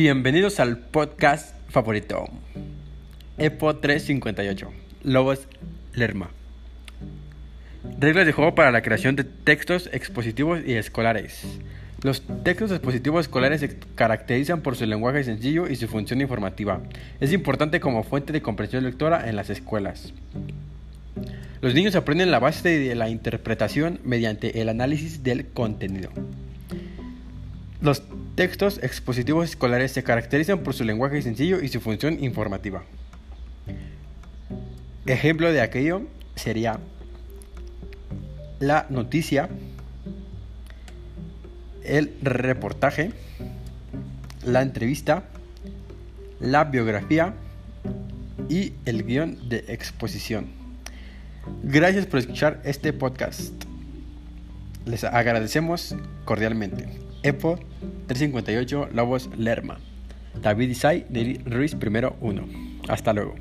Bienvenidos al podcast favorito. EPO 358. Lobos Lerma. Reglas de juego para la creación de textos expositivos y escolares. Los textos expositivos escolares se caracterizan por su lenguaje sencillo y su función informativa. Es importante como fuente de comprensión lectora en las escuelas. Los niños aprenden la base de la interpretación mediante el análisis del contenido. Los textos expositivos escolares se caracterizan por su lenguaje sencillo y su función informativa. Ejemplo de aquello sería la noticia, el reportaje, la entrevista, la biografía y el guion de exposición. Gracias por escuchar este podcast. Les agradecemos cordialmente. EPO 358 Lobos Lerma. David Isai Ruiz primero 1. Hasta luego.